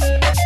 Thank you.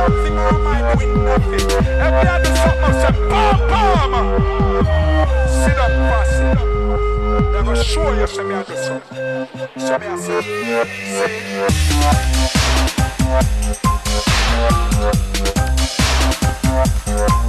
something, I might win nothing. If me I do something, say, bam, bam. Sit up, pass it up. Never show you, say me something. Say me say.